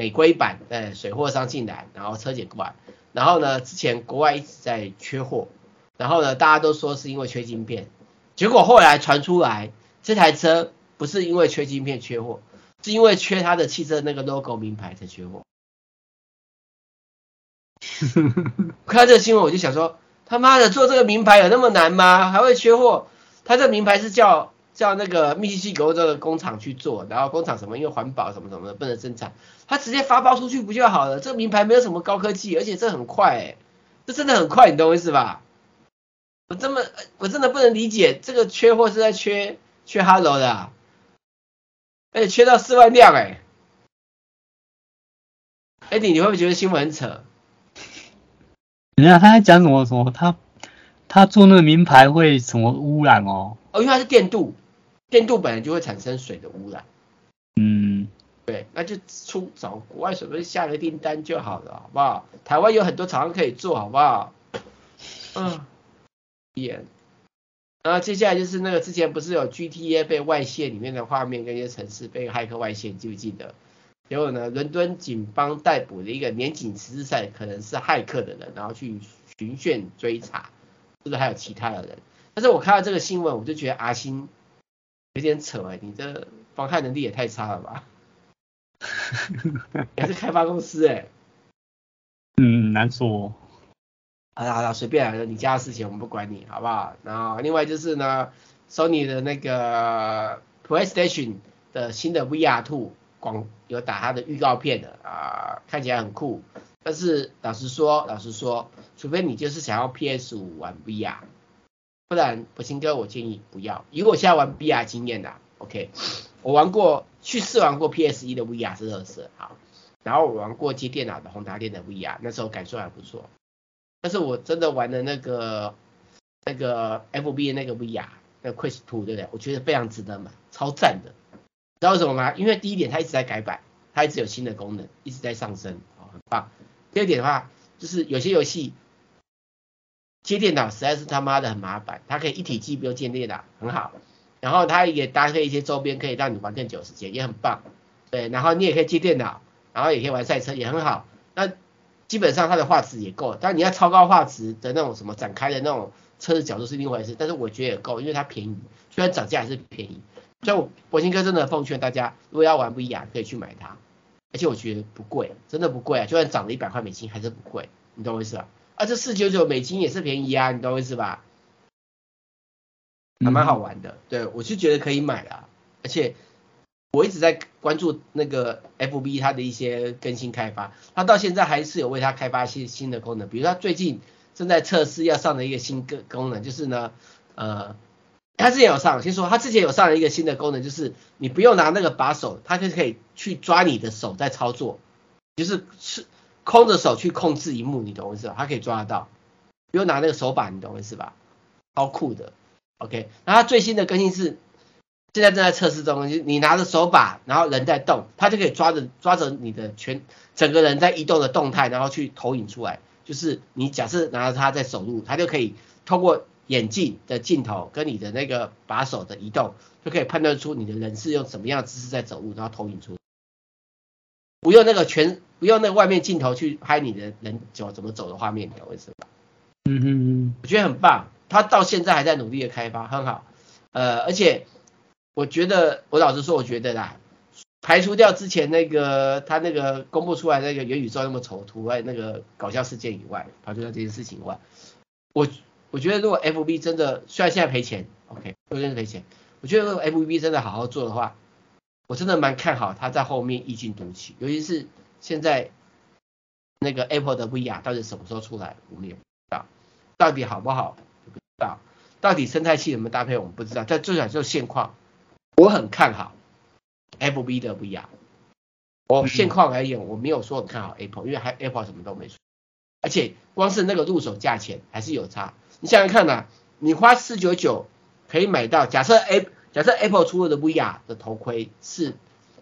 美规版呃水货商进来，然后车检过来，然后呢之前国外一直在缺货，然后呢大家都说是因为缺晶片，结果后来传出来这台车不是因为缺晶片缺货，是因为缺它的汽车那个 logo 名牌才缺货。[laughs] 看到这个新闻我就想说，他妈的做这个名牌有那么难吗？还会缺货？他这名牌是叫叫那个密西西比州的工厂去做，然后工厂什么因为环保什么什么的不能生产，他直接发包出去不就好了？这个名牌没有什么高科技，而且这很快，哎，这真的很快，你懂我意思吧？我这么我真的不能理解，这个缺货是在缺缺 Hello 的，啊，而且缺到四万辆，哎，哎，你你会不会觉得新闻很扯？人家他在讲什么什么他。他做那个名牌会什么污染哦？哦，因为它是电镀，电镀本来就会产生水的污染。嗯，对，那就出找国外随便下个订单就好了，好不好？台湾有很多厂商可以做，好不好？嗯，演。然后接下来就是那个之前不是有 GTA 被外泄里面的画面跟一些城市被骇客外泄，记不记得？结果呢，伦敦警方逮捕了一个年仅十四岁可能是骇客的人，然后去循线追查。是不是还有其他的人？但是我看到这个新闻，我就觉得阿星有点扯哎，你这防害能力也太差了吧？[laughs] 你还是开发公司哎？嗯，难说。好了好了，随便来，你家的事情我们不管你，好不好？然后另外就是呢，Sony 的那个 PlayStation 的新的 VR2 广有打它的预告片的啊，看起来很酷。但是老实说，老实说，除非你就是想要 PS 五玩 VR，不然博鑫哥我建议不要。以我现在玩 VR 经验的，OK，我玩过去试玩过 PS 一的 VR 是乐色，好，然后我玩过接电脑的宏达电的 VR，那时候感受还不错。但是我真的玩的那个那个 FB 的那个 VR，那个 Quest 2对不对？我觉得非常值得买，超赞的。知道为什么吗？因为第一点它一直在改版，它一直有新的功能，一直在上升，哦，很棒。第二点的话，就是有些游戏接电脑实在是他妈的很麻烦，它可以一体机不用接电脑，很好。然后它也搭配一些周边，可以让你玩更久时间，也很棒。对，然后你也可以接电脑，然后也可以玩赛车，也很好。那基本上它的画质也够，但你要超高画质的那种什么展开的那种车子角度是另外一回事，但是我觉得也够，因为它便宜，虽然涨价还是便宜。所以我博鑫哥真的奉劝大家，如果要玩不一样可以去买它。而且我觉得不贵，真的不贵啊！就算涨了一百块美金还是不贵，你懂我意思吧？啊，这四九九美金也是便宜啊，你懂我意思吧？还蛮好玩的，对，我是觉得可以买啦。而且我一直在关注那个 FB 它的一些更新开发，它到现在还是有为它开发一些新的功能，比如它最近正在测试要上的一个新个功能，就是呢，呃。它之前有上，先说它之前有上了一个新的功能，就是你不用拿那个把手，它就可以去抓你的手在操作，就是是空着手去控制荧幕，你懂我意思吧？它可以抓得到，不用拿那个手把，你懂我意思吧？超酷的，OK。然后它最新的更新是现在正在测试中，就你拿着手把，然后人在动，它就可以抓着抓着你的全整个人在移动的动态，然后去投影出来，就是你假设拿着它在走路，它就可以通过。眼镜的镜头跟你的那个把手的移动，就可以判断出你的人是用什么样的姿势在走路，然后投影出。不用那个全，不用那个外面镜头去拍你的人走怎么走的画面，你懂我意思吧？嗯嗯嗯，我觉得很棒，他到现在还在努力的开发，很好。呃，而且我觉得，我老实说，我觉得啦，排除掉之前那个他那个公布出来那个元宇宙那么丑图外那个搞笑事件以外，排除掉这件事情以外，我。我觉得如果 F B 真的虽然现在赔钱，OK，真的赔钱。我觉得如果 F B 真的好好做的话，我真的蛮看好它在后面异军突起。尤其是现在那个 Apple 的 VR 到底什么时候出来，我们也不知道。到底好不好，不知道。到底生态系怎么搭配，我们不知道。但最少就现况，我很看好 F B 的 VR。我现况而言，我没有说很看好 Apple，因为还 Apple 什么都没出，而且光是那个入手价钱还是有差。你想想看呐、啊，你花四九九可以买到，假设 A 假设 Apple 出了的 VR 的头盔是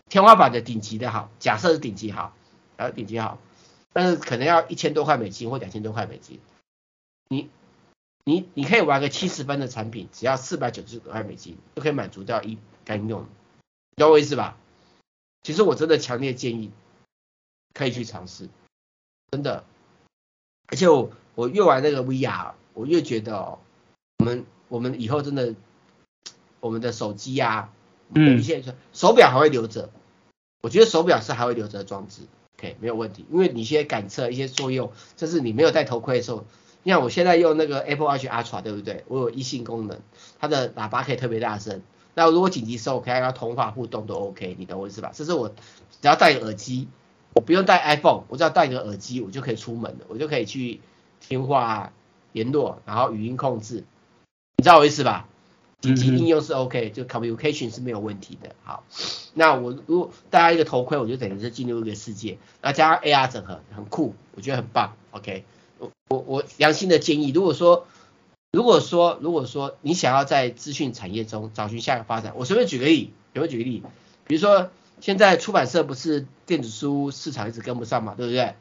天花板的顶级的好，假设是顶级好，然后顶级好，但是可能要一千多块美金或两千多块美金，你你你可以玩个七十分的产品，只要四百九十九块美金就可以满足掉一该用，懂我意思吧？其实我真的强烈建议可以去尝试，真的，而且我我越玩那个 VR。我越觉得哦，我们我们以后真的，我们的手机啊，嗯，一些手表还会留着，我觉得手表是还会留着的装置，OK，没有问题，因为你现在感测一些作用，就是你没有戴头盔的时候，你看我现在用那个 Apple Watch Ultra，对不对？我有异性功能，它的喇叭可以特别大声，那如果紧急时候可以要通话互动都 OK，你懂我意思吧？这是我只要戴个耳机，我不用戴 iPhone，我只要戴个耳机，我就可以出门了，我就可以去听话啊。联络，然后语音控制，你知道我意思吧？紧急应用是 OK，就 communication 是没有问题的。好，那我如果戴上一个头盔，我就等于是进入一个世界，那加上 AR 整合，很酷，我觉得很棒。OK，我我我良心的建议，如果说如果说如果说你想要在资讯产业中找寻下一个发展，我随便举个例，随便举个例，比如说现在出版社不是电子书市场一直跟不上嘛，对不对？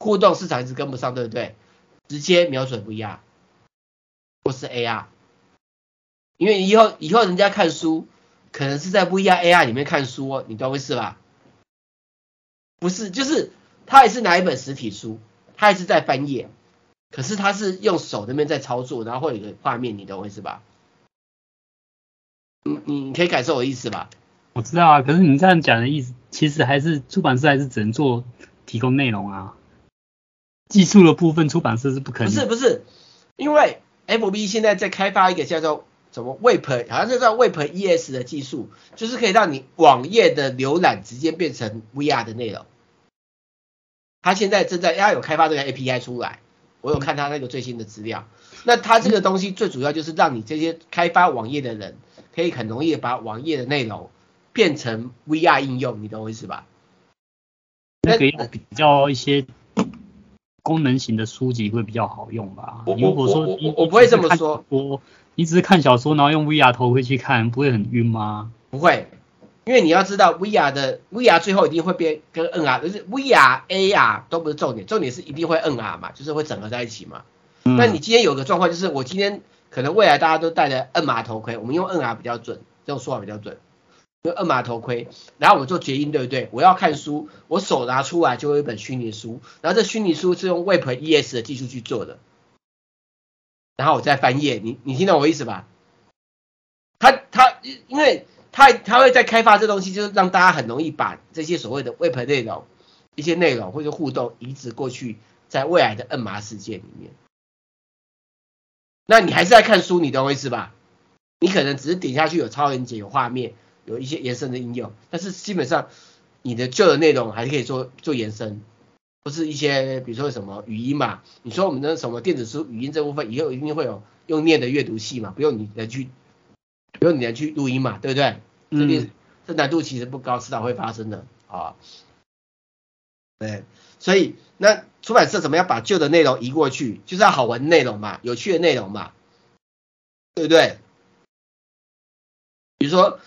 互动市场一直跟不上，对不对？直接瞄准 VR 或是 AR，因为以后以后人家看书可能是在 VR AR 里面看书哦，你懂我意思吧？不是，就是他也是拿一本实体书，他也是在翻页，可是他是用手那边在操作，然后会有一个画面，你懂我意思吧？你你可以感受我的意思吧？我知道啊，可是你这样讲的意思，其实还是出版社还是只能做提供内容啊。技术的部分，出版社是不可能。不是不是，因为 FB 现在在开发一个叫做什么 Web，好像是叫 Web ES 的技术，就是可以让你网页的浏览直接变成 VR 的内容。他现在正在，他有开发这个 API 出来，我有看他那个最新的资料。那他这个东西最主要就是让你这些开发网页的人，可以很容易把网页的内容变成 VR 应用，你懂我意思吧？那个要比较一些。功能型的书籍会比较好用吧？我如果说我我，我，我不会这么说，我你只是看小说，然后用 VR 头盔去看，不会很晕吗？不会，因为你要知道 VR 的 VR 最后一定会变跟 NR，就是 VR AR 都不是重点，重点是一定会 NR 嘛，就是会整合在一起嘛。那、嗯、你今天有个状况就是，我今天可能未来大家都戴着 NR 头盔，我们用 NR 比较准，这种说法比较准。用二码头盔，然后我做结音，对不对？我要看书，我手拿出来就会有一本虚拟书，然后这虚拟书是用 Web ES 的技术去做的，然后我再翻页，你你听懂我意思吧？他他因为他他会在开发这东西，就是让大家很容易把这些所谓的 Web 内容、一些内容或者互动移植过去，在未来的二码世界里面。那你还是在看书，你懂我意思吧？你可能只是点下去有超连结、有画面。有一些延伸的应用，但是基本上你的旧的内容还是可以做做延伸，不是一些比如说什么语音嘛？你说我们的什么电子书语音这部分以后一定会有用念的阅读器嘛？不用你来去，不用你来去录音嘛？对不对？嗯。这这难度其实不高，迟早会发生的啊。对，所以那出版社怎么样把旧的内容移过去？就是要好玩的内容嘛，有趣的内容嘛，对不对？比如说。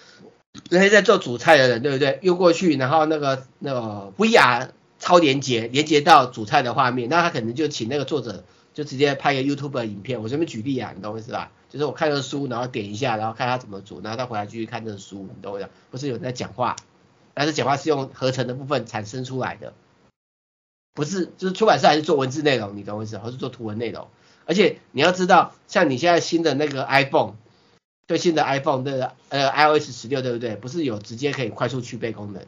那些在做主菜的人，对不对？又过去，然后那个那个 VR 超连接，连接到主菜的画面，那他可能就请那个作者就直接拍个 YouTube 的影片。我这边举例啊，你懂我意思吧？就是我看个书，然后点一下，然后看他怎么煮，然后他回来继续看这个书，你懂我意思？不是有人在讲话，但是讲话是用合成的部分产生出来的，不是，就是出版社还是做文字内容，你懂我意思？还是做图文内容？而且你要知道，像你现在新的那个 iPhone。最新的 iPhone 的呃 iOS 十六对不对？不是有直接可以快速去背功能？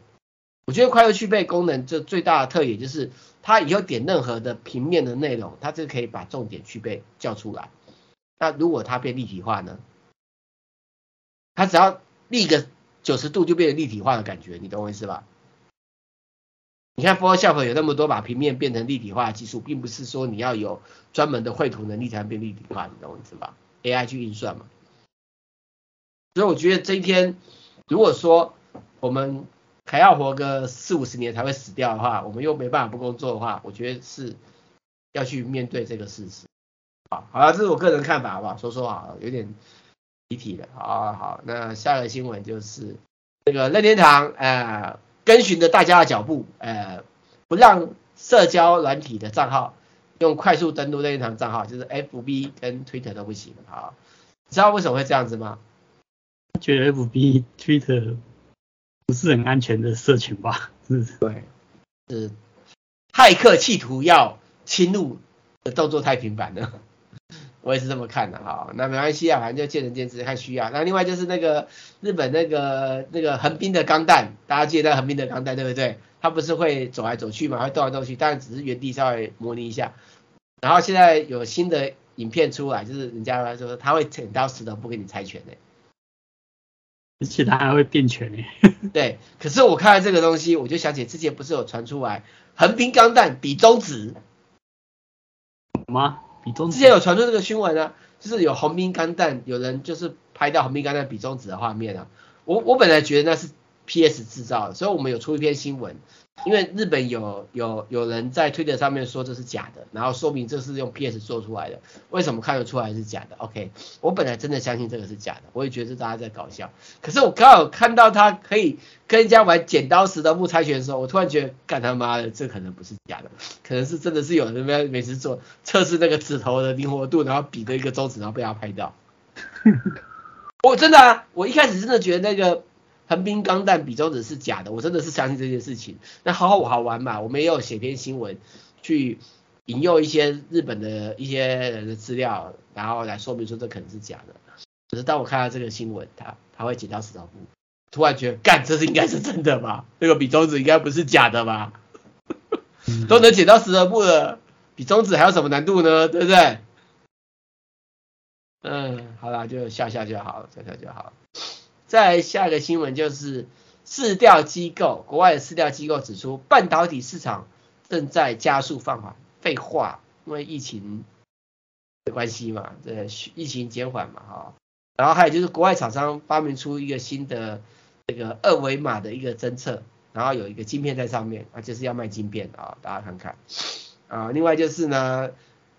我觉得快速去背功能这最大的特点就是，它以后点任何的平面的内容，它就可以把重点去背叫出来。那如果它变立体化呢？它只要立个九十度就变成立体化的感觉，你懂我意思吧？你看 Photoshop 有那么多把平面变成立体化的技术，并不是说你要有专门的绘图能力才能变立体化，你懂我意思吧？AI 去运算嘛。所以我觉得这一天，如果说我们还要活个四五十年才会死掉的话，我们又没办法不工作的话，我觉得是要去面对这个事实。好，好了，这是我个人看法，好不好？说说好，有点离题了。好好，那下个新闻就是这个任天堂呃跟循着大家的脚步，呃不让社交软体的账号用快速登录任天堂账号，就是 FB 跟 Twitter 都不行。好，你知道为什么会这样子吗？觉得 FB、Twitter 不是很安全的社群吧？是，对，是骇客企图要侵入的动作太频繁了。[laughs] 我也是这么看的哈，那没关系啊，反正就见仁见智，看需要。那另外就是那个日本那个那个横滨的钢弹，大家记得横滨的钢弹对不对？它不是会走来走去嘛，会动来动去，但只是原地稍微模拟一下。然后现在有新的影片出来，就是人家说他会剪刀石头布给你猜拳的，而且它还会变全呢。对，可是我看到这个东西，我就想起之前不是有传出来横滨钢弹比中指吗？之前有传出这个新闻啊，就是有横滨钢弹，有人就是拍到横滨钢弹比中指的画面啊。我我本来觉得那是 PS 制造的，所以我们有出一篇新闻。因为日本有有有人在推特上面说这是假的，然后说明这是用 PS 做出来的，为什么看得出来是假的？OK，我本来真的相信这个是假的，我也觉得是大家在搞笑。可是我刚好看到他可以跟人家玩剪刀石头布猜拳的时候，我突然觉得，干他妈的，这可能不是假的，可能是真的是有人在每次做测试那个指头的灵活度，然后比的一个中指，然后被他拍到。[laughs] 我真的啊，我一开始真的觉得那个。横滨钢弹比中指是假的，我真的是相信这件事情。那好好好玩嘛，我们也有写篇新闻去引诱一些日本的一些人的资料，然后来说明说这可能是假的。可是当我看到这个新闻，他他会剪刀石头布，突然觉得，干，这是应该是真的吧？那个比中指应该不是假的吧？都能剪刀石头布了，比中指还有什么难度呢？对不对？嗯，好啦，就笑笑就好了，笑笑就好了。再下一个新闻就是，市调机构，国外的市调机构指出，半导体市场正在加速放缓。废话，因为疫情的关系嘛，这疫情减缓嘛，哈。然后还有就是，国外厂商发明出一个新的这个二维码的一个侦测，然后有一个晶片在上面，啊，就是要卖晶片啊，大家看看。啊，另外就是呢，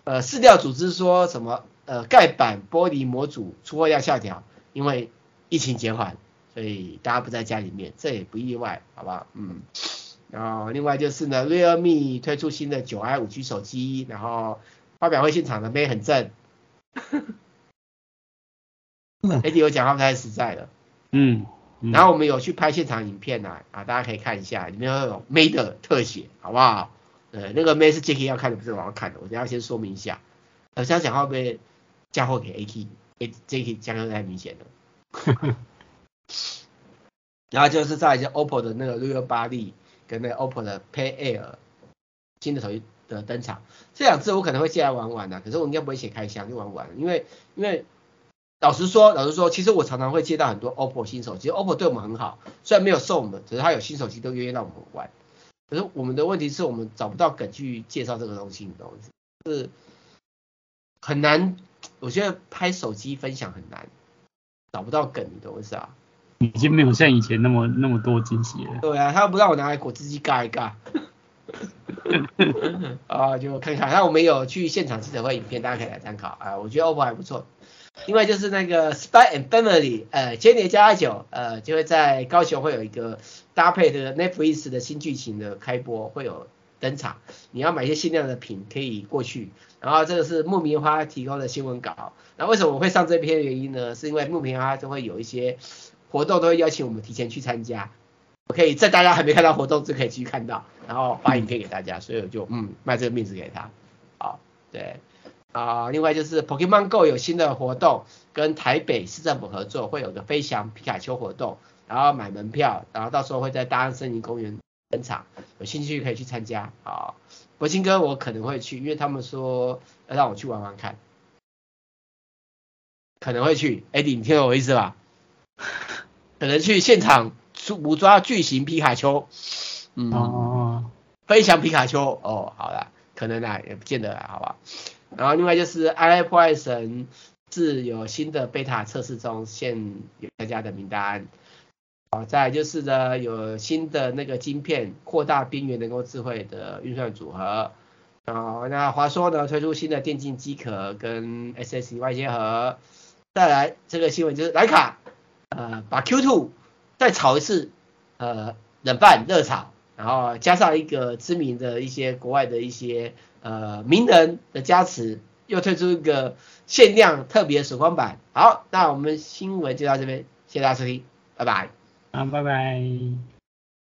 呃，市调组织说什么，呃，盖板玻璃模组出货量下调，因为疫情减缓，所以大家不在家里面，这也不意外，好不好？嗯，然后另外就是呢，Realme 推出新的九 i 五 G 手机，然后发表会现场的妹很正。[laughs] AD 我讲话不太实在了，嗯，嗯，然后我们有去拍现场影片啊，啊，大家可以看一下，里面会有妹的特写，好不好？呃，那个妹是 Jacky 要看的，不是我要看的，我等下先说明一下。呃，这样讲话会不会嫁祸给 AK？Jacky 讲的太明显了。[laughs] 然后就是在一些 OPPO 的那个 Reno 8跟那 OPPO 的 Pay Air 新的手机的登场，这两次我可能会借来玩玩的，可是我应该不会写开箱就玩玩，因为因为老实说老实说，其实我常常会接到很多 OPPO 新手机，OPPO 对我们很好，虽然没有送我们，只是他有新手机都愿意让我们玩，可是我们的问题是我们找不到梗去介绍这个东西，你懂吗？是很难，我觉得拍手机分享很难。找不到梗，你懂我意思啊？已经没有像以前那么那么多惊喜了。对啊，他又不让我拿来果汁机尬一尬。[laughs] 啊，就看看。那我们有去现场记者会影片，大家可以来参考啊。我觉得 OPPO 还不错。另外就是那个 Spy and Family，呃，间谍家家酒，呃，就会在高雄会有一个搭配的 Netflix 的新剧情的开播，会有登场。你要买一些限量的品，可以过去。然后这个是木棉花提供的新闻稿。那为什么我会上这篇原因呢？是因为木棉花都会有一些活动，都会邀请我们提前去参加。我可以在大家还没看到活动就可以去看到，然后发影片给大家，所以我就嗯卖这个面子给他。好，对啊，另外就是 Pokemon Go 有新的活动，跟台北市政府合作，会有个飞翔皮卡丘活动，然后买门票，然后到时候会在大安森林公园登场，有兴趣可以去参加。好。博兴哥，我可能会去，因为他们说要让我去玩玩看，可能会去。Eddie，你听懂我意思吧？[laughs] 可能去现场捕抓巨型皮卡丘，嗯，哦，飞翔皮卡丘，哦，好了，可能啊，也不见得啦，好吧。然后另外就是《爱破坏神》是有新的贝塔测试中，现有大家的名单。好，再来就是呢，有新的那个晶片扩大边缘人工智慧的运算组合。啊，那华硕呢推出新的电竞机壳跟 SSD 外接盒。再来这个新闻就是徠卡，呃，把 Q2 再炒一次，呃，冷饭热炒，然后加上一个知名的一些国外的一些呃名人的加持，又推出一个限量特别闪光版。好，那我们新闻就到这边，谢谢大家收听，拜拜。啊，拜拜。